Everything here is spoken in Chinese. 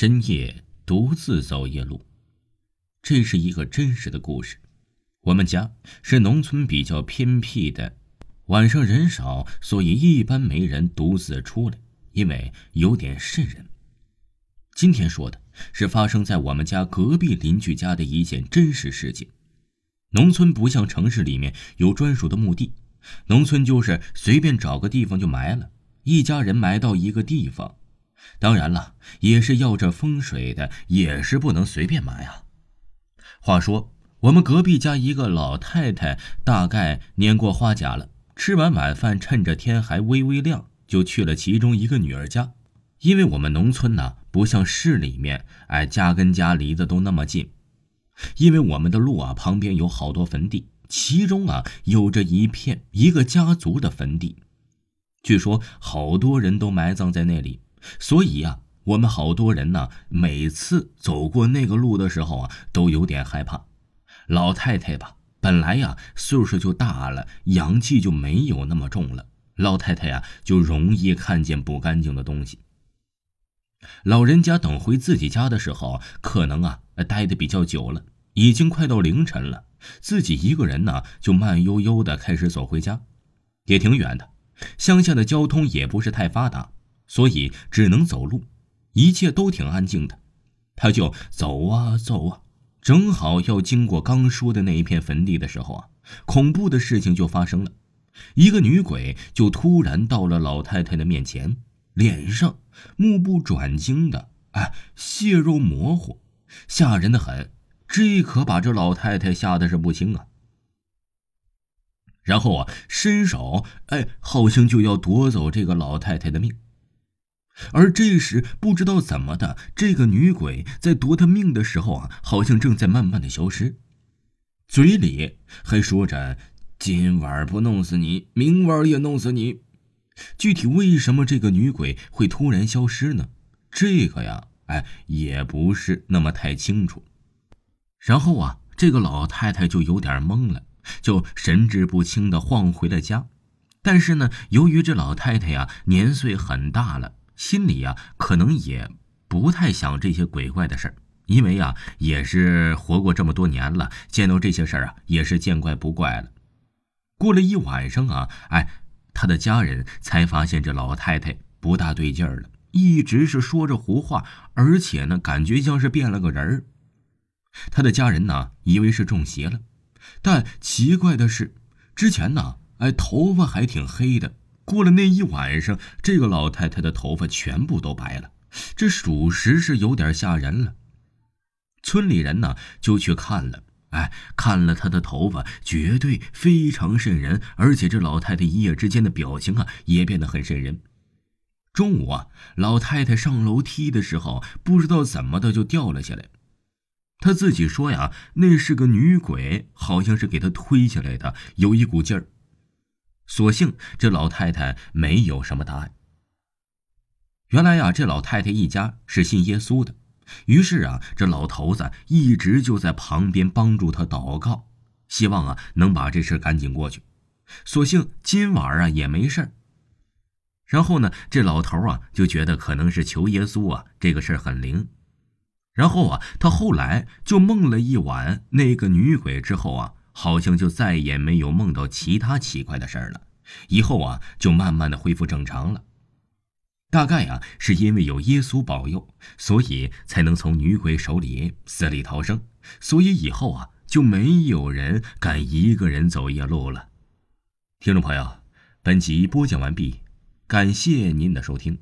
深夜独自走夜路，这是一个真实的故事。我们家是农村比较偏僻的，晚上人少，所以一般没人独自出来，因为有点瘆人。今天说的是发生在我们家隔壁邻居家的一件真实事件。农村不像城市里面有专属的墓地，农村就是随便找个地方就埋了，一家人埋到一个地方。当然了，也是要这风水的，也是不能随便埋啊。话说，我们隔壁家一个老太太，大概年过花甲了，吃完晚饭，趁着天还微微亮，就去了其中一个女儿家。因为我们农村呢，不像市里面，哎，家跟家离得都那么近。因为我们的路啊，旁边有好多坟地，其中啊，有着一片一个家族的坟地，据说好多人都埋葬在那里。所以呀，我们好多人呢，每次走过那个路的时候啊，都有点害怕。老太太吧，本来呀岁数就大了，阳气就没有那么重了。老太太呀，就容易看见不干净的东西。老人家等回自己家的时候，可能啊待的比较久了，已经快到凌晨了。自己一个人呢，就慢悠悠的开始走回家，也挺远的。乡下的交通也不是太发达。所以只能走路，一切都挺安静的。他就走啊走啊，正好要经过刚说的那一片坟地的时候啊，恐怖的事情就发生了。一个女鬼就突然到了老太太的面前，脸上目不转睛的，哎，血肉模糊，吓人的很。这可把这老太太吓得是不轻啊。然后啊，伸手，哎，好像就要夺走这个老太太的命。而这时，不知道怎么的，这个女鬼在夺他命的时候啊，好像正在慢慢的消失，嘴里还说着：“今晚不弄死你，明晚也弄死你。”具体为什么这个女鬼会突然消失呢？这个呀，哎，也不是那么太清楚。然后啊，这个老太太就有点懵了，就神志不清的晃回了家。但是呢，由于这老太太呀，年岁很大了。心里呀，可能也不太想这些鬼怪的事儿，因为呀，也是活过这么多年了，见到这些事儿啊，也是见怪不怪了。过了一晚上啊，哎，他的家人才发现这老太太不大对劲儿了，一直是说着胡话，而且呢，感觉像是变了个人儿。他的家人呢，以为是中邪了，但奇怪的是，之前呢，哎，头发还挺黑的。过了那一晚上，这个老太太的头发全部都白了，这属实是有点吓人了。村里人呢就去看了，哎，看了她的头发，绝对非常瘆人，而且这老太太一夜之间的表情啊也变得很瘆人。中午啊，老太太上楼梯的时候，不知道怎么的就掉了下来。她自己说呀，那是个女鬼，好像是给她推下来的，有一股劲儿。所幸这老太太没有什么大碍。原来呀，这老太太一家是信耶稣的，于是啊，这老头子一直就在旁边帮助他祷告，希望啊能把这事赶紧过去。所幸今晚啊也没事然后呢，这老头啊就觉得可能是求耶稣啊这个事很灵。然后啊，他后来就梦了一晚那个女鬼之后啊。好像就再也没有梦到其他奇怪的事儿了，以后啊就慢慢的恢复正常了。大概啊是因为有耶稣保佑，所以才能从女鬼手里死里逃生，所以以后啊就没有人敢一个人走夜路了。听众朋友，本集播讲完毕，感谢您的收听。